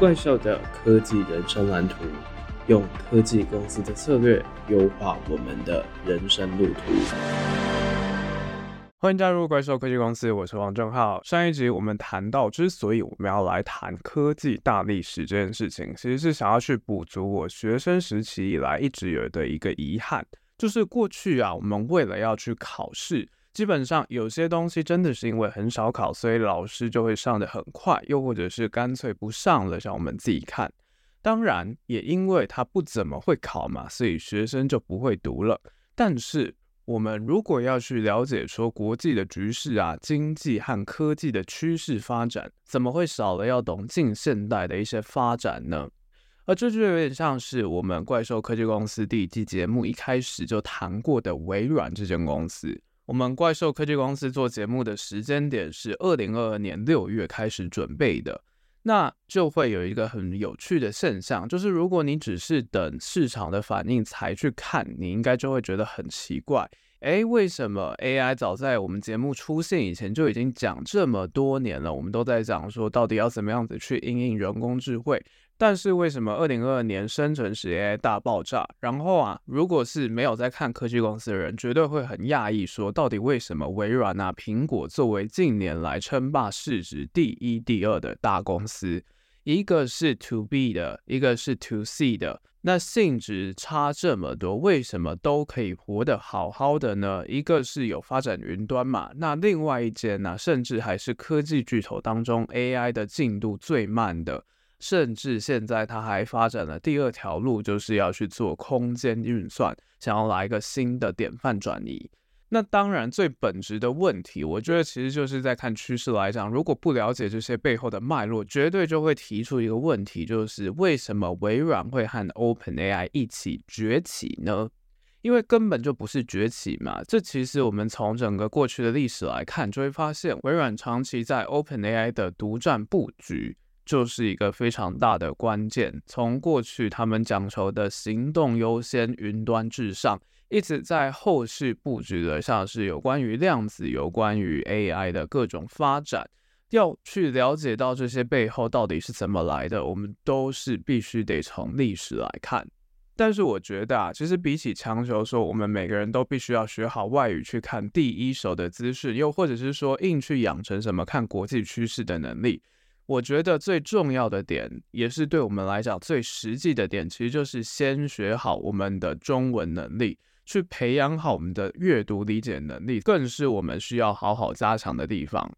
怪兽的科技人生蓝图，用科技公司的策略优化我们的人生路途。欢迎加入怪兽科技公司，我是王正浩。上一集我们谈到，之所以我们要来谈科技大历史这件事情，其实是想要去补足我学生时期以来一直有的一个遗憾，就是过去啊，我们为了要去考试。基本上有些东西真的是因为很少考，所以老师就会上得很快，又或者是干脆不上了，让我们自己看。当然，也因为他不怎么会考嘛，所以学生就不会读了。但是我们如果要去了解说国际的局势啊、经济和科技的趋势发展，怎么会少了要懂近现代的一些发展呢？而这就有点像是我们怪兽科技公司第一季节目一开始就谈过的微软这间公司。我们怪兽科技公司做节目的时间点是二零二二年六月开始准备的，那就会有一个很有趣的现象，就是如果你只是等市场的反应才去看，你应该就会觉得很奇怪，诶，为什么 AI 早在我们节目出现以前就已经讲这么多年了，我们都在讲说到底要怎么样子去应用人工智慧。但是为什么二零二二年生成式 AI 大爆炸？然后啊，如果是没有在看科技公司的人，绝对会很讶异，说到底为什么微软啊、苹果作为近年来称霸市值第一、第二的大公司，一个是 To B 的，一个是 To C 的，那性质差这么多，为什么都可以活得好好的呢？一个是有发展云端嘛，那另外一间呢、甚至还是科技巨头当中 AI 的进度最慢的。甚至现在，他还发展了第二条路，就是要去做空间运算，想要来一个新的典范转移。那当然，最本质的问题，我觉得其实就是在看趋势来讲，如果不了解这些背后的脉络，绝对就会提出一个问题，就是为什么微软会和 OpenAI 一起崛起呢？因为根本就不是崛起嘛。这其实我们从整个过去的历史来看，就会发现微软长期在 OpenAI 的独占布局。就是一个非常大的关键。从过去他们讲求的行动优先、云端至上，一直在后续布局的，像是有关于量子、有关于 AI 的各种发展，要去了解到这些背后到底是怎么来的，我们都是必须得从历史来看。但是我觉得啊，其实比起强求说我们每个人都必须要学好外语去看第一手的资讯，又或者是说硬去养成什么看国际趋势的能力。我觉得最重要的点，也是对我们来讲最实际的点，其实就是先学好我们的中文能力，去培养好我们的阅读理解能力，更是我们需要好好加强的地方。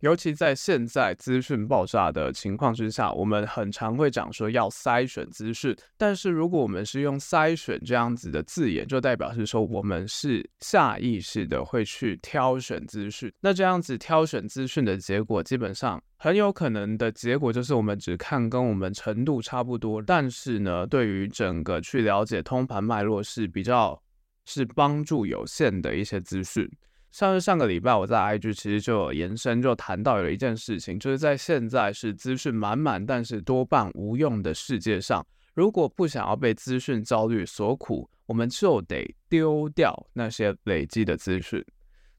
尤其在现在资讯爆炸的情况之下，我们很常会讲说要筛选资讯，但是如果我们是用筛选这样子的字眼，就代表是说我们是下意识的会去挑选资讯。那这样子挑选资讯的结果，基本上很有可能的结果就是我们只看跟我们程度差不多，但是呢，对于整个去了解通盘脉络是比较是帮助有限的一些资讯。像是上个礼拜我在 IG 其实就有延伸，就谈到有一件事情，就是在现在是资讯满满，但是多半无用的世界上，如果不想要被资讯焦虑所苦，我们就得丢掉那些累积的资讯。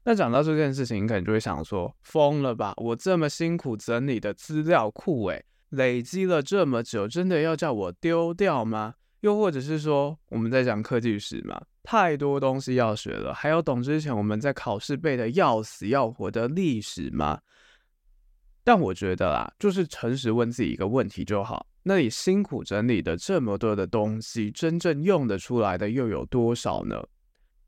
那讲到这件事情，你可能就会想说，疯了吧？我这么辛苦整理的资料库，诶，累积了这么久，真的要叫我丢掉吗？又或者是说，我们在讲科技史嘛？太多东西要学了，还要懂之前我们在考试背的要死要活的历史吗？但我觉得啦，就是诚实问自己一个问题就好。那你辛苦整理的这么多的东西，真正用得出来的又有多少呢？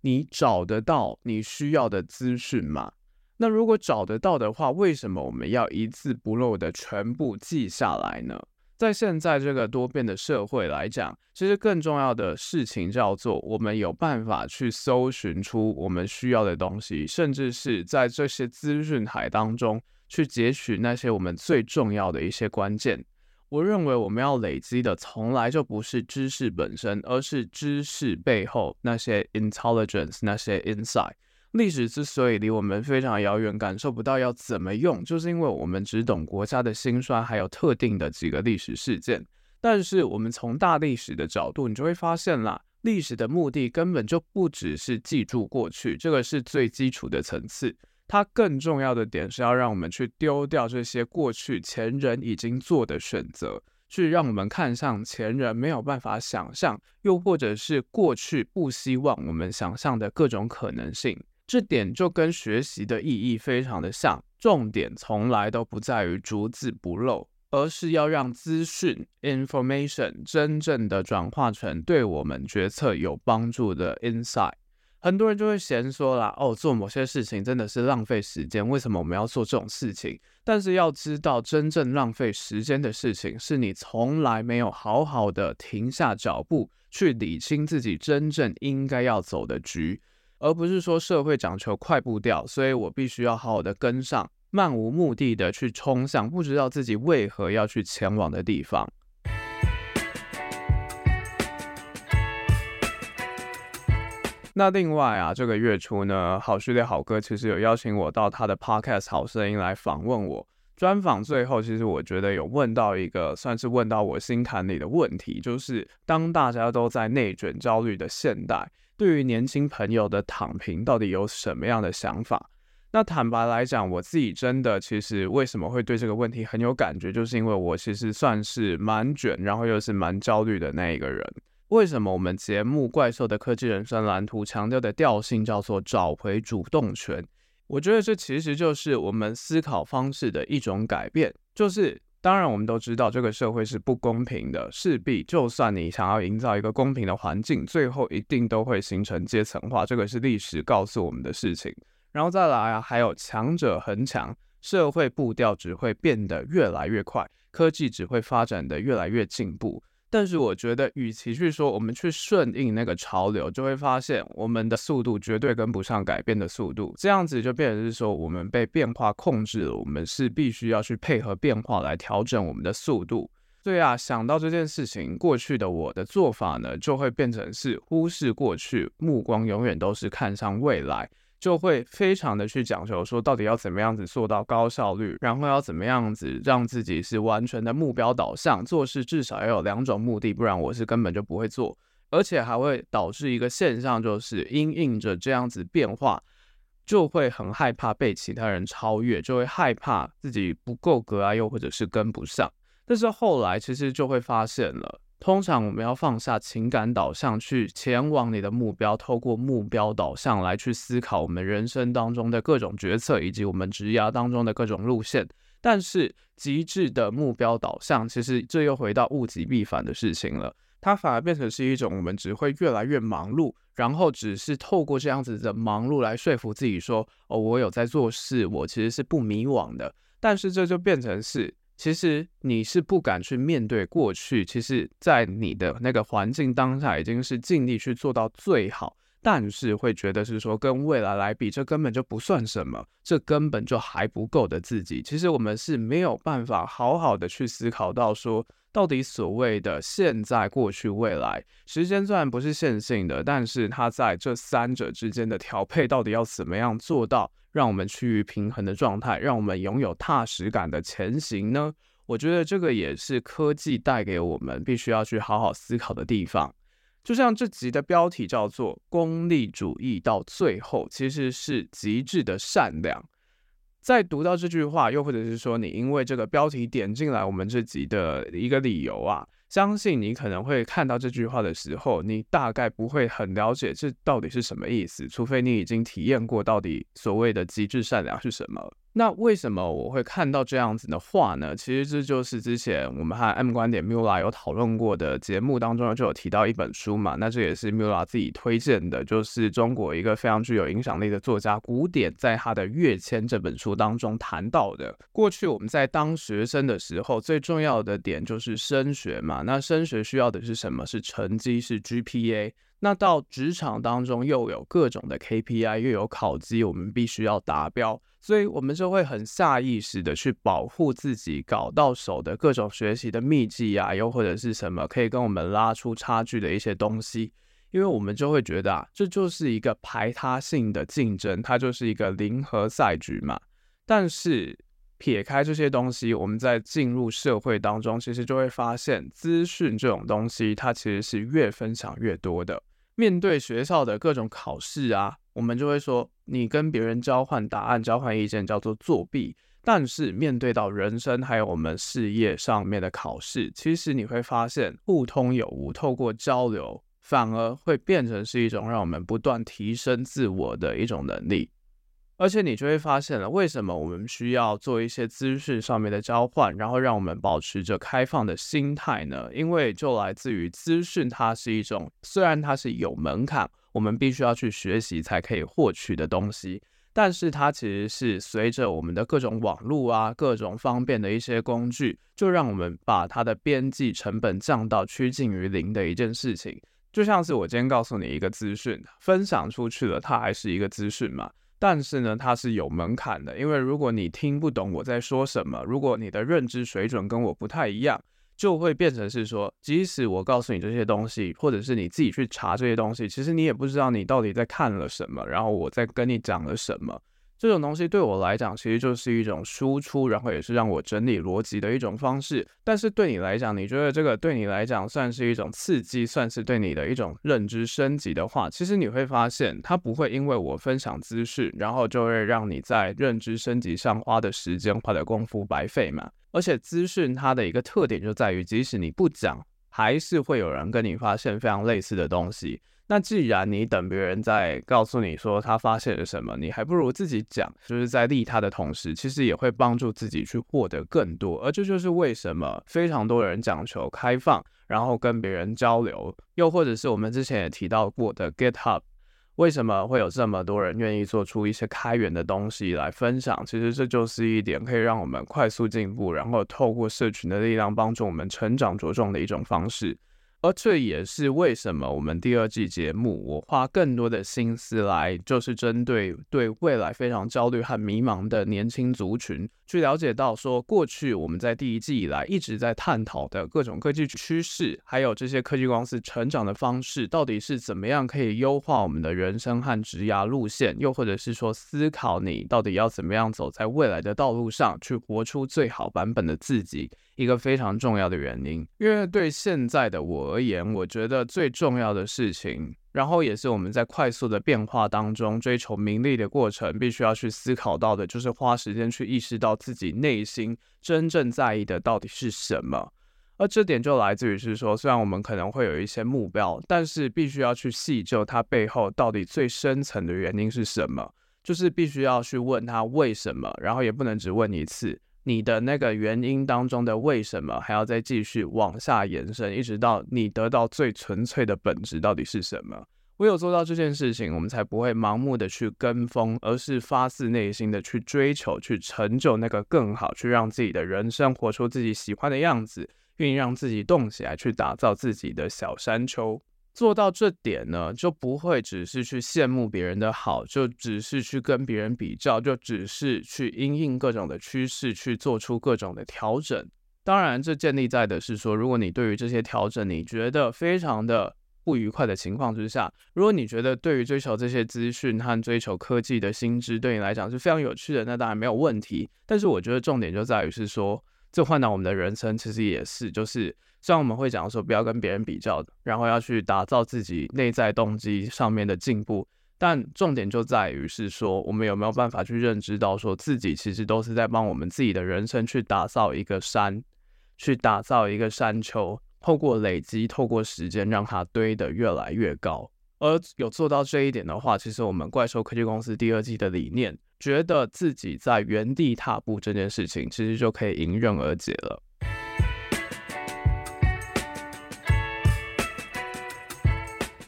你找得到你需要的资讯吗？那如果找得到的话，为什么我们要一字不漏的全部记下来呢？在现在这个多变的社会来讲，其实更重要的事情叫做我们有办法去搜寻出我们需要的东西，甚至是在这些资讯海当中去截取那些我们最重要的一些关键。我认为我们要累积的从来就不是知识本身，而是知识背后那些 intelligence，那些 insight。历史之所以离我们非常遥远，感受不到要怎么用，就是因为我们只懂国家的兴衰，还有特定的几个历史事件。但是我们从大历史的角度，你就会发现啦，历史的目的根本就不只是记住过去，这个是最基础的层次。它更重要的点是要让我们去丢掉这些过去前人已经做的选择，去让我们看向前人没有办法想象，又或者是过去不希望我们想象的各种可能性。这点就跟学习的意义非常的像，重点从来都不在于逐字不漏，而是要让资讯 information 真正的转化成对我们决策有帮助的 insight。很多人就会嫌说啦，哦，做某些事情真的是浪费时间，为什么我们要做这种事情？但是要知道，真正浪费时间的事情，是你从来没有好好的停下脚步，去理清自己真正应该要走的局，而不是说社会讲求快步调，所以我必须要好好的跟上，漫无目的的去冲向不知道自己为何要去前往的地方。那另外啊，这个月初呢，好序列好哥其实有邀请我到他的 podcast 好声音来访问我。专访最后，其实我觉得有问到一个算是问到我心坎里的问题，就是当大家都在内卷焦虑的现代，对于年轻朋友的躺平到底有什么样的想法？那坦白来讲，我自己真的其实为什么会对这个问题很有感觉，就是因为我其实算是蛮卷，然后又是蛮焦虑的那一个人。为什么我们节目《怪兽的科技人生蓝图》强调的调性叫做找回主动权？我觉得这其实就是我们思考方式的一种改变。就是当然我们都知道这个社会是不公平的，势必就算你想要营造一个公平的环境，最后一定都会形成阶层化，这个是历史告诉我们的事情。然后再来啊，还有强者恒强，社会步调只会变得越来越快，科技只会发展的越来越进步。但是我觉得，与其去说我们去顺应那个潮流，就会发现我们的速度绝对跟不上改变的速度。这样子就变成是说，我们被变化控制了，我们是必须要去配合变化来调整我们的速度。对啊，想到这件事情，过去的我的做法呢，就会变成是忽视过去，目光永远都是看向未来。就会非常的去讲求说，到底要怎么样子做到高效率，然后要怎么样子让自己是完全的目标导向，做事至少要有两种目的，不然我是根本就不会做，而且还会导致一个现象，就是因应着这样子变化，就会很害怕被其他人超越，就会害怕自己不够格啊，又或者是跟不上，但是后来其实就会发现了。通常我们要放下情感导向，去前往你的目标，透过目标导向来去思考我们人生当中的各种决策，以及我们职涯当中的各种路线。但是极致的目标导向，其实这又回到物极必反的事情了。它反而变成是一种我们只会越来越忙碌，然后只是透过这样子的忙碌来说服自己说：“哦，我有在做事，我其实是不迷惘的。”但是这就变成是。其实你是不敢去面对过去，其实，在你的那个环境当下，已经是尽力去做到最好，但是会觉得是说跟未来来比，这根本就不算什么，这根本就还不够的自己。其实我们是没有办法好好的去思考到说，到底所谓的现在、过去、未来，时间虽然不是线性的，但是它在这三者之间的调配，到底要怎么样做到？让我们趋于平衡的状态，让我们拥有踏实感的前行呢？我觉得这个也是科技带给我们必须要去好好思考的地方。就像这集的标题叫做“功利主义到最后其实是极致的善良”。在读到这句话，又或者是说你因为这个标题点进来我们这集的一个理由啊。相信你可能会看到这句话的时候，你大概不会很了解这到底是什么意思，除非你已经体验过到底所谓的极致善良是什么。那为什么我会看到这样子的话呢？其实这就是之前我们和 M 观点 Mula 有讨论过的节目当中就有提到一本书嘛。那这也是 Mula 自己推荐的，就是中国一个非常具有影响力的作家古典在他的《跃迁》这本书当中谈到的。过去我们在当学生的时候，最重要的点就是升学嘛。那升学需要的是什么？是成绩，是 GPA。那到职场当中又有各种的 KPI，又有考绩，我们必须要达标。所以，我们就会很下意识的去保护自己搞到手的各种学习的秘籍啊，又或者是什么可以跟我们拉出差距的一些东西，因为我们就会觉得啊，这就是一个排他性的竞争，它就是一个零和赛局嘛。但是撇开这些东西，我们在进入社会当中，其实就会发现，资讯这种东西，它其实是越分享越多的。面对学校的各种考试啊。我们就会说，你跟别人交换答案、交换意见叫做作弊。但是面对到人生还有我们事业上面的考试，其实你会发现互通有无，透过交流，反而会变成是一种让我们不断提升自我的一种能力。而且你就会发现了，为什么我们需要做一些资讯上面的交换，然后让我们保持着开放的心态呢？因为就来自于资讯，它是一种虽然它是有门槛，我们必须要去学习才可以获取的东西，但是它其实是随着我们的各种网络啊、各种方便的一些工具，就让我们把它的边际成本降到趋近于零的一件事情。就像是我今天告诉你一个资讯，分享出去了，它还是一个资讯嘛。但是呢，它是有门槛的，因为如果你听不懂我在说什么，如果你的认知水准跟我不太一样，就会变成是说，即使我告诉你这些东西，或者是你自己去查这些东西，其实你也不知道你到底在看了什么，然后我在跟你讲了什么。这种东西对我来讲，其实就是一种输出，然后也是让我整理逻辑的一种方式。但是对你来讲，你觉得这个对你来讲算是一种刺激，算是对你的一种认知升级的话，其实你会发现，它不会因为我分享资讯，然后就会让你在认知升级上花的时间、花的功夫白费嘛。而且资讯它的一个特点就在于，即使你不讲，还是会有人跟你发现非常类似的东西。那既然你等别人在告诉你说他发现了什么，你还不如自己讲，就是在利他的同时，其实也会帮助自己去获得更多。而这就是为什么非常多人讲求开放，然后跟别人交流，又或者是我们之前也提到过的 GitHub，为什么会有这么多人愿意做出一些开源的东西来分享？其实这就是一点可以让我们快速进步，然后透过社群的力量帮助我们成长茁壮的一种方式。而这也是为什么我们第二季节目，我花更多的心思来，就是针对对未来非常焦虑和迷茫的年轻族群，去了解到说，过去我们在第一季以来一直在探讨的各种科技趋势，还有这些科技公司成长的方式，到底是怎么样可以优化我们的人生和职涯路线，又或者是说思考你到底要怎么样走在未来的道路上，去活出最好版本的自己。一个非常重要的原因，因为对现在的我而言，我觉得最重要的事情，然后也是我们在快速的变化当中追求名利的过程，必须要去思考到的，就是花时间去意识到自己内心真正在意的到底是什么。而这点就来自于是说，虽然我们可能会有一些目标，但是必须要去细究它背后到底最深层的原因是什么，就是必须要去问他为什么，然后也不能只问一次。你的那个原因当中的为什么还要再继续往下延伸，一直到你得到最纯粹的本质到底是什么？唯有做到这件事情，我们才不会盲目的去跟风，而是发自内心的去追求，去成就那个更好，去让自己的人生活出自己喜欢的样子，愿意让自己动起来，去打造自己的小山丘。做到这点呢，就不会只是去羡慕别人的好，就只是去跟别人比较，就只是去因应各种的趋势去做出各种的调整。当然，这建立在的是说，如果你对于这些调整你觉得非常的不愉快的情况之下，如果你觉得对于追求这些资讯和追求科技的新知对你来讲是非常有趣的，那当然没有问题。但是我觉得重点就在于是说，这换到我们的人生其实也是就是。虽然我们会讲说不要跟别人比较，然后要去打造自己内在动机上面的进步，但重点就在于是说，我们有没有办法去认知到，说自己其实都是在帮我们自己的人生去打造一个山，去打造一个山丘，透过累积，透过时间，让它堆得越来越高。而有做到这一点的话，其实我们怪兽科技公司第二季的理念，觉得自己在原地踏步这件事情，其实就可以迎刃而解了。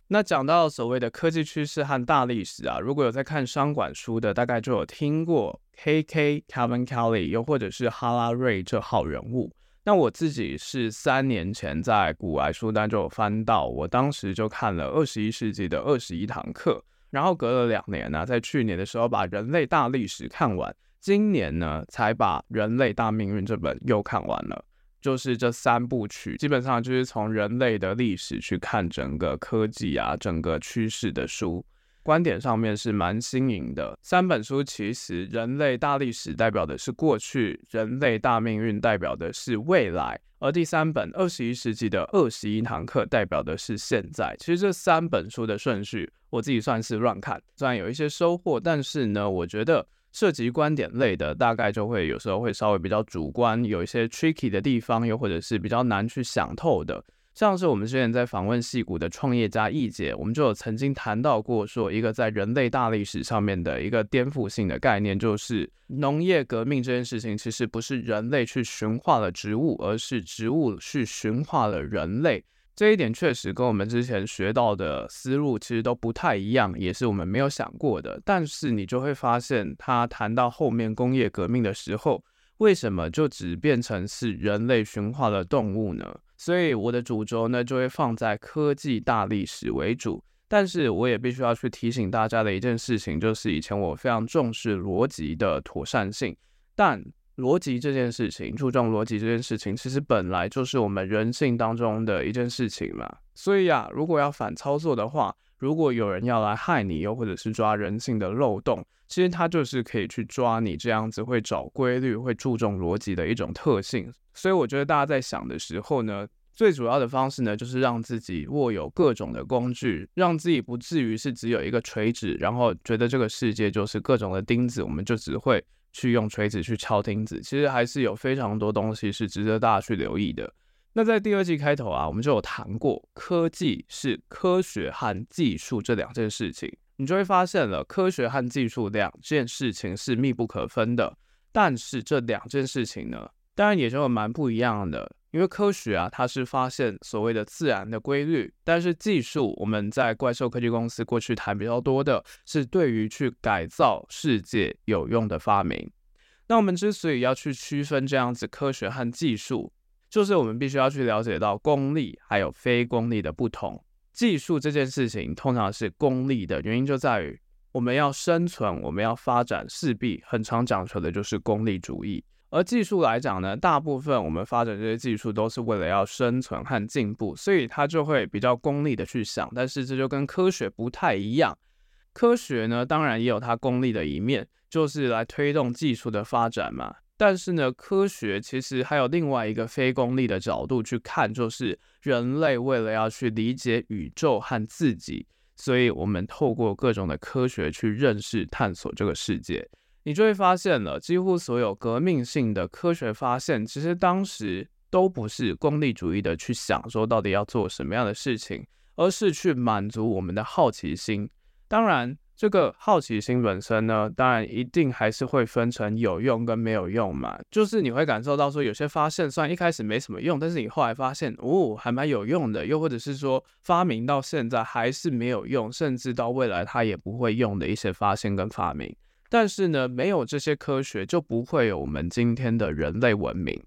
那讲到所谓的科技趋势和大历史啊，如果有在看商管书的，大概就有听过 KK Kevin Kelly，又或者是哈拉瑞这号人物。那我自己是三年前在股癌书单就有翻到，我当时就看了二十一世纪的二十一堂课，然后隔了两年呢、在去年的时候把人类大历史看完，今年呢才把人类大命运这本又看完了。就是这三部曲，基本上就是从人类的历史去看整个科技啊，整个趋势的书，观点上面是蛮新颖的。三本书其实，人类大历史代表的是过去，人类大命运代表的是未来，而第三本二十一世纪的二十一堂课代表的是现在。其实这三本书的顺序，我自己算是乱看，虽然有一些收获，但是呢，我觉得。涉及观点类的，大概就会有时候会稍微比较主观，有一些 tricky 的地方，又或者是比较难去想透的。像是我们之前在访问戏骨的创业家易姐，我们就有曾经谈到过，说一个在人类大历史上面的一个颠覆性的概念，就是农业革命这件事情，其实不是人类去驯化了植物，而是植物去驯化了人类。这一点确实跟我们之前学到的思路其实都不太一样，也是我们没有想过的。但是你就会发现，他谈到后面工业革命的时候，为什么就只变成是人类驯化了动物呢？所以我的主轴呢，就会放在科技大历史为主，但是我也必须要去提醒大家的一件事情，就是以前我非常重视逻辑的妥善性，但逻辑这件事情，注重逻辑这件事情，其实本来就是我们人性当中的一件事情嘛。所以呀，如果要反操作的话，如果有人要来害你，又或者是抓人性的漏洞，其实他就是可以去抓你这样子会找规律、会注重逻辑的一种特性。所以我觉得大家在想的时候呢，最主要的方式呢，就是让自己握有各种的工具，让自己不至于是只有一个锤子，然后觉得这个世界就是各种的钉子，我们就只会去用锤子去敲钉子。其实还是有非常多东西是值得大家去留意的。那在第二季开头啊，我们就有谈过，科技是科学和技术这两件事情，你就会发现了，科学和技术两件事情是密不可分的。但是这两件事情呢，当然也就蛮不一样的，因为科学啊，它是发现所谓的自然的规律，但是技术，我们在怪兽科技公司过去谈比较多的是对于去改造世界有用的发明。那我们之所以要去区分这样子科学和技术，就是我们必须要去了解到功利还有非功利的不同。技术这件事情通常是功利的原因就在于我们要生存，我们要发展，势必很常讲求的就是功利主义。而技术来讲呢，大部分我们发展这些技术都是为了要生存和进步，所以它就会比较功利的去想。但是这就跟科学不太一样。科学呢，当然也有它功利的一面，就是来推动技术的发展嘛。但是呢，科学其实还有另外一个非功利的角度去看，就是人类为了要去理解宇宙和自己，所以我们透过各种的科学去认识、探索这个世界。你就会发现了，几乎所有革命性的科学发现，其实当时都不是功利主义的去想说到底要做什么样的事情，而是去满足我们的好奇心。当然。这个好奇心本身呢，当然一定还是会分成有用跟没有用嘛。就是你会感受到说，有些发现虽然一开始没什么用，但是你后来发现哦，还蛮有用的。又或者是说，发明到现在还是没有用，甚至到未来它也不会用的一些发现跟发明。但是呢，没有这些科学，就不会有我们今天的人类文明。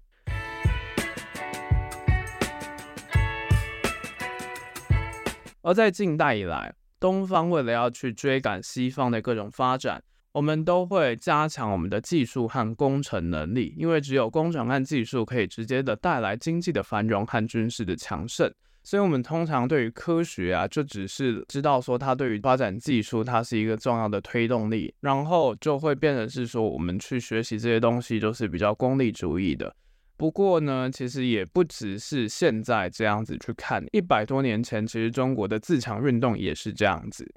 而在近代以来，东方为了要去追赶西方的各种发展，我们都会加强我们的技术和工程能力，因为只有工程和技术可以直接的带来经济的繁荣和军事的强盛。所以，我们通常对于科学啊，就只是知道说它对于发展技术，它是一个重要的推动力，然后就会变成是说我们去学习这些东西，就是比较功利主义的。不过呢，其实也不只是现在这样子去看，一百多年前，其实中国的自强运动也是这样子。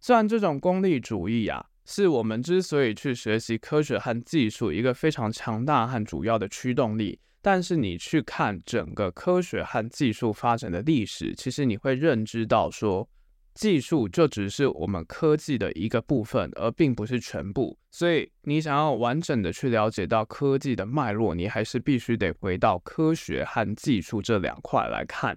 虽然这种功利主义啊，是我们之所以去学习科学和技术一个非常强大和主要的驱动力，但是你去看整个科学和技术发展的历史，其实你会认知到说，技术就只是我们科技的一个部分，而并不是全部。所以，你想要完整的去了解到科技的脉络，你还是必须得回到科学和技术这两块来看。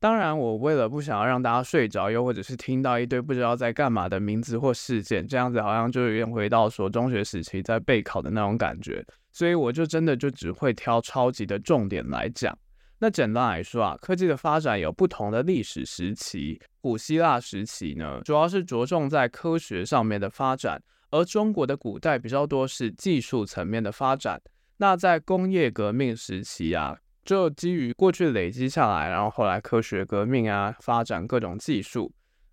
当然，我为了不想要让大家睡着，又或者是听到一堆不知道在干嘛的名字或事件，这样子好像就有点回到说中学时期在备考的那种感觉。所以，我就真的就只会挑超级的重点来讲。那简单来说啊，科技的发展有不同的历史时期。古希腊时期呢，主要是着重在科学上面的发展，而中国的古代比较多是技术层面的发展。那在工业革命时期啊，就基于过去累积下来，然后后来科学革命啊，发展各种技术。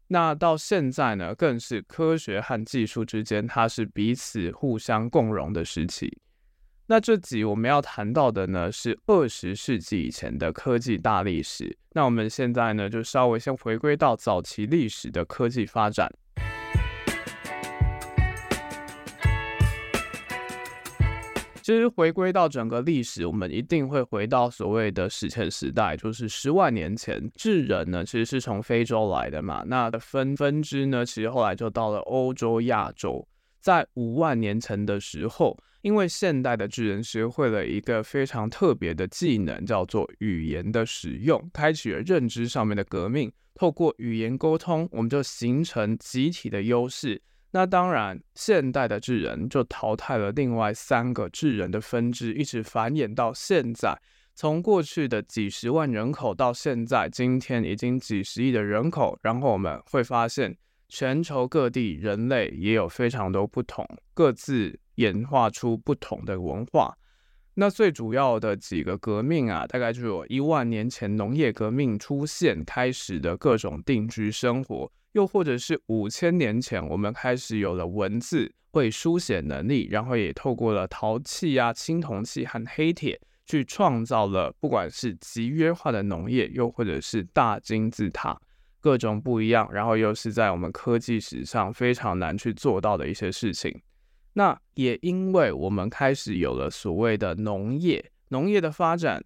那到现在呢，更是科学和技术之间，它是彼此互相共荣的时期。那这集我们要谈到的呢，是二十世纪以前的科技大历史。那我们现在呢，就稍微先回归到早期历史的科技发展。其实回归到整个历史，我们一定会回到所谓的史前时代，就是十万年前，智人呢其实是从非洲来的嘛，那的分分支呢，其实后来就到了欧洲、亚洲。在五万年前的时候，因为现代的智人学会了一个非常特别的技能，叫做语言的使用，开启了认知上面的革命。透过语言沟通，我们就形成集体的优势。那当然，现代的智人就淘汰了另外三个智人的分支，一直繁衍到现在。从过去的几十万人口到现在，今天已经几十亿的人口。然后我们会发现。全球各地人类也有非常多不同，各自演化出不同的文化。那最主要的几个革命啊，大概就有一万年前农业革命出现开始的各种定居生活，又或者是五千年前我们开始有了文字，会书写能力，然后也透过了陶器啊、青铜器和黑铁，去创造了不管是集约化的农业，又或者是大金字塔。各种不一样，然后又是在我们科技史上非常难去做到的一些事情。那也因为我们开始有了所谓的农业，农业的发展，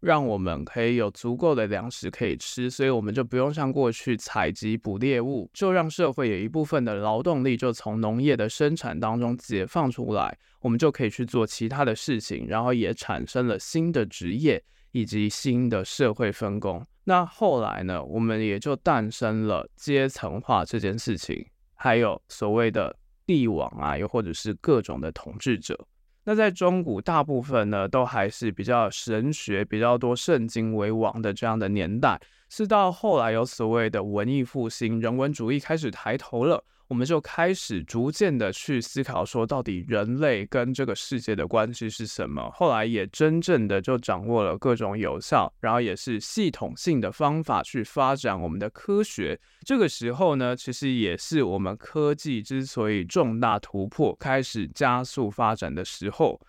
让我们可以有足够的粮食可以吃，所以我们就不用像过去采集捕猎物，就让社会有一部分的劳动力就从农业的生产当中解放出来，我们就可以去做其他的事情，然后也产生了新的职业以及新的社会分工。那后来呢，我们也就诞生了阶层化这件事情，还有所谓的帝王啊，又或者是各种的统治者。那在中古大部分呢，都还是比较神学比较多，圣经为王的这样的年代。是到后来有所谓的文艺复兴，人文主义开始抬头了。我们就开始逐渐的去思考，说到底人类跟这个世界的关系是什么？后来也真正的就掌握了各种有效，然后也是系统性的方法去发展我们的科学。这个时候呢，其实也是我们科技之所以重大突破、开始加速发展的时候。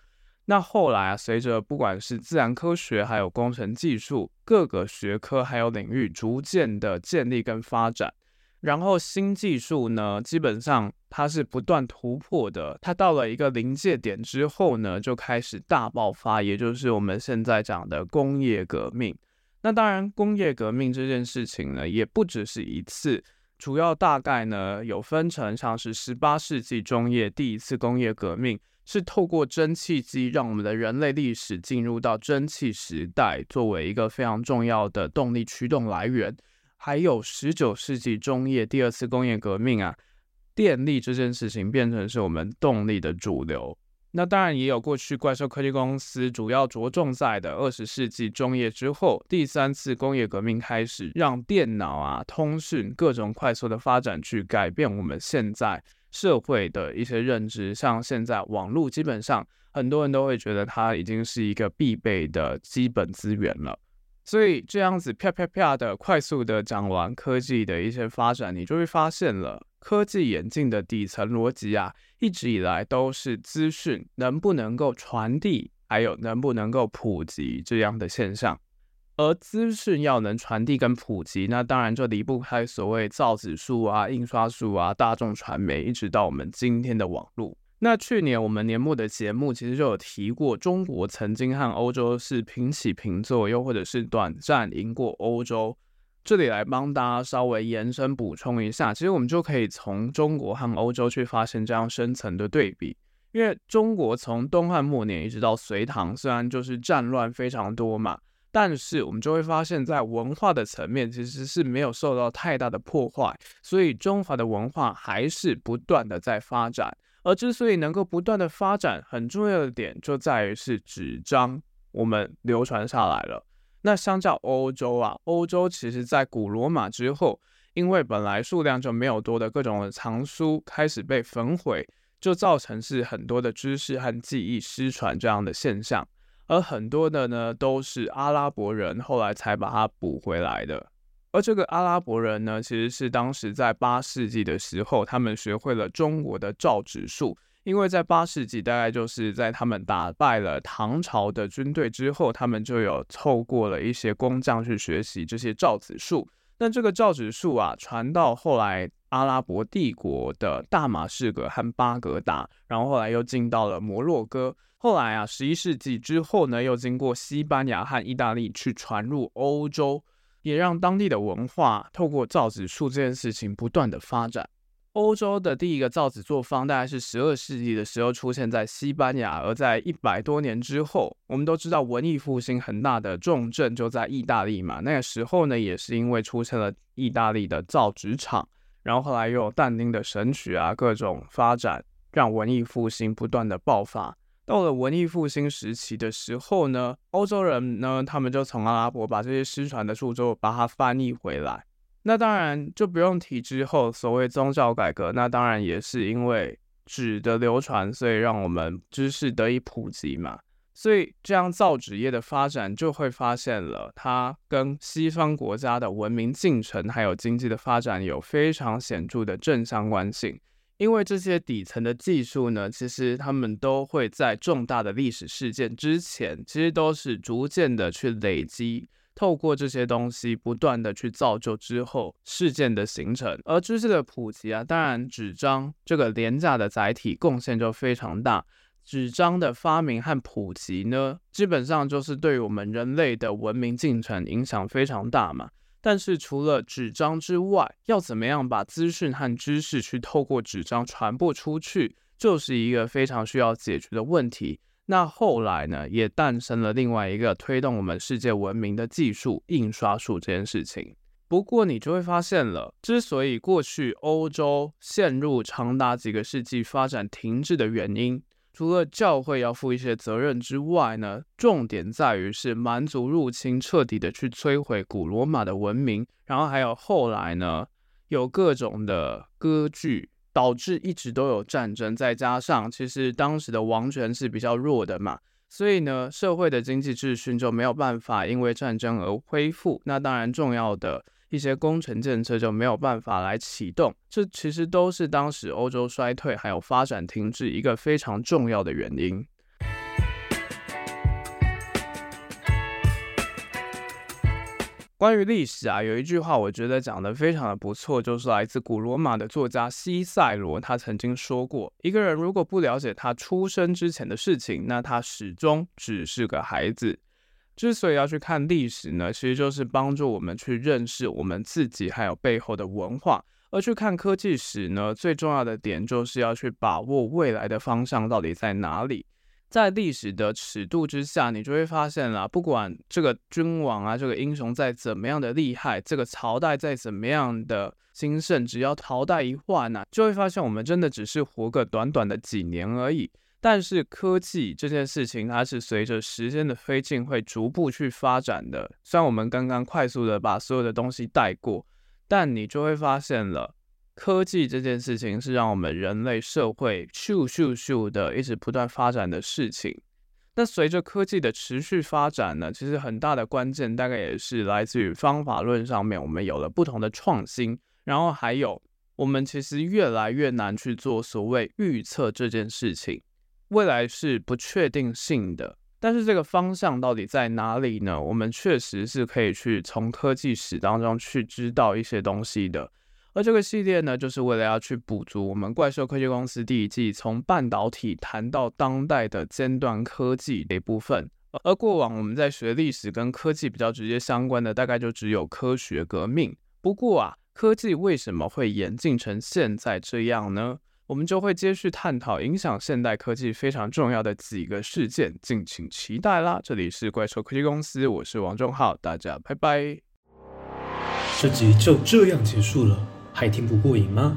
那后来啊，随着不管是自然科学，还有工程技术，各个学科还有领域逐渐的建立跟发展。然后新技术呢，基本上它是不断突破的。它到了一个临界点之后呢，就开始大爆发，也就是我们现在讲的工业革命。那当然，工业革命这件事情呢，也不只是一次，主要大概呢有分成，像是十八世纪中叶第一次工业革命，是透过蒸汽机让我们的人类历史进入到蒸汽时代，作为一个非常重要的动力驱动来源。还有十九世纪中叶第二次工业革命啊，电力这件事情变成是我们动力的主流。那当然也有过去怪兽科技公司主要着重在的二十世纪中叶之后，第三次工业革命开始，让电脑啊、通讯各种快速的发展去改变我们现在社会的一些认知。像现在网络，基本上很多人都会觉得它已经是一个必备的基本资源了。所以这样子啪啪啪的快速的讲完科技的一些发展，你就会发现了科技演进的底层逻辑啊，一直以来都是资讯能不能够传递，还有能不能够普及这样的现象。而资讯要能传递跟普及，那当然就离不开所谓造纸术啊、印刷术啊、大众传媒，一直到我们今天的网络。那去年我们年末的节目其实就有提过，中国曾经和欧洲是平起平坐，又或者是短暂赢过欧洲。这里来帮大家稍微延伸补充一下，其实我们就可以从中国和欧洲去发现这样深层的对比。因为中国从东汉末年一直到隋唐，虽然就是战乱非常多嘛，但是我们就会发现，在文化的层面其实是没有受到太大的破坏，所以中华的文化还是不断的在发展。而之所以能够不断的发展，很重要的点就在于是纸张我们流传下来了。那相较欧洲啊，欧洲其实在古罗马之后，因为本来数量就没有多的各种藏书开始被焚毁，就造成是很多的知识和记忆失传这样的现象。而很多的呢，都是阿拉伯人后来才把它补回来的。而这个阿拉伯人呢，其实是当时在八世纪的时候，他们学会了中国的造纸术。因为在八世纪，大概就是在他们打败了唐朝的军队之后，他们就有透过了一些工匠去学习这些造纸术。那这个造纸术啊，传到后来阿拉伯帝国的大马士革和巴格达，然后后来又进到了摩洛哥。后来啊，十一世纪之后呢，又经过西班牙和意大利去传入欧洲，也让当地的文化透过造纸术这件事情不断的发展。欧洲的第一个造纸作坊大概是十二世纪的时候出现在西班牙，而在一百多年之后，我们都知道文艺复兴很大的重镇就在意大利嘛。那个时候呢，也是因为出现了意大利的造纸厂，然后后来又有但丁的神曲啊，各种发展，让文艺复兴不断的爆发。到了文艺复兴时期的时候呢，欧洲人呢，他们就从阿拉伯把这些失传的著作把它翻译回来。那当然就不用提之后所谓宗教改革，那当然也是因为纸的流传，所以让我们知识得以普及嘛。所以这样造纸业的发展就会发现了，它跟西方国家的文明进程还有经济的发展有非常显著的正相关性。因为这些底层的技术呢，其实他们都会在重大的历史事件之前，其实都是逐渐的去累积。透过这些东西不断的去造就之后事件的形成，而知识的普及啊，当然纸张这个廉价的载体贡献就非常大。纸张的发明和普及呢，基本上就是对于我们人类的文明进程影响非常大嘛。但是除了纸张之外，要怎么样把资讯和知识去透过纸张传播出去，就是一个非常需要解决的问题。那后来呢，也诞生了另外一个推动我们世界文明的技术——印刷术这件事情。不过你就会发现了，之所以过去欧洲陷入长达几个世纪发展停滞的原因，除了教会要负一些责任之外呢，重点在于是蛮族入侵彻底的去摧毁古罗马的文明，然后还有后来呢，有各种的割据。导致一直都有战争，再加上其实当时的王权是比较弱的嘛，所以呢，社会的经济秩序就没有办法因为战争而恢复。那当然，重要的一些工程建设就没有办法来启动。这其实都是当时欧洲衰退还有发展停滞一个非常重要的原因。关于历史啊，有一句话我觉得讲得非常的不错，就是来自古罗马的作家西塞罗，他曾经说过，一个人如果不了解他出生之前的事情，那他始终只是个孩子。之所以要去看历史呢，其实就是帮助我们去认识我们自己，还有背后的文化。而去看科技史呢，最重要的点就是要去把握未来的方向到底在哪里。在历史的尺度之下，你就会发现啦，不管这个君王啊，这个英雄再怎么样的厉害，这个朝代再怎么样的兴盛，只要朝代一换呐，就会发现我们真的只是活个短短的几年而已。但是科技这件事情，它是随着时间的推进会逐步去发展的。虽然我们刚刚快速的把所有的东西带过，但你就会发现了。科技这件事情是让我们人类社会咻咻咻的一直不断发展的事情。那随着科技的持续发展呢，其实很大的关键大概也是来自于方法论上面，我们有了不同的创新。然后还有，我们其实越来越难去做所谓预测这件事情。未来是不确定性的，但是这个方向到底在哪里呢？我们确实是可以去从科技史当中去知道一些东西的。而这个系列呢，就是为了要去补足我们怪兽科技公司第一季从半导体谈到当代的尖端科技的一部分。而过往我们在学历史跟科技比较直接相关的，大概就只有科学革命。不过啊，科技为什么会演进成现在这样呢？我们就会接续探讨影响现代科技非常重要的几个事件，敬请期待啦！这里是怪兽科技公司，我是王仲浩，大家拜拜。这集就这样结束了。还听不过瘾吗？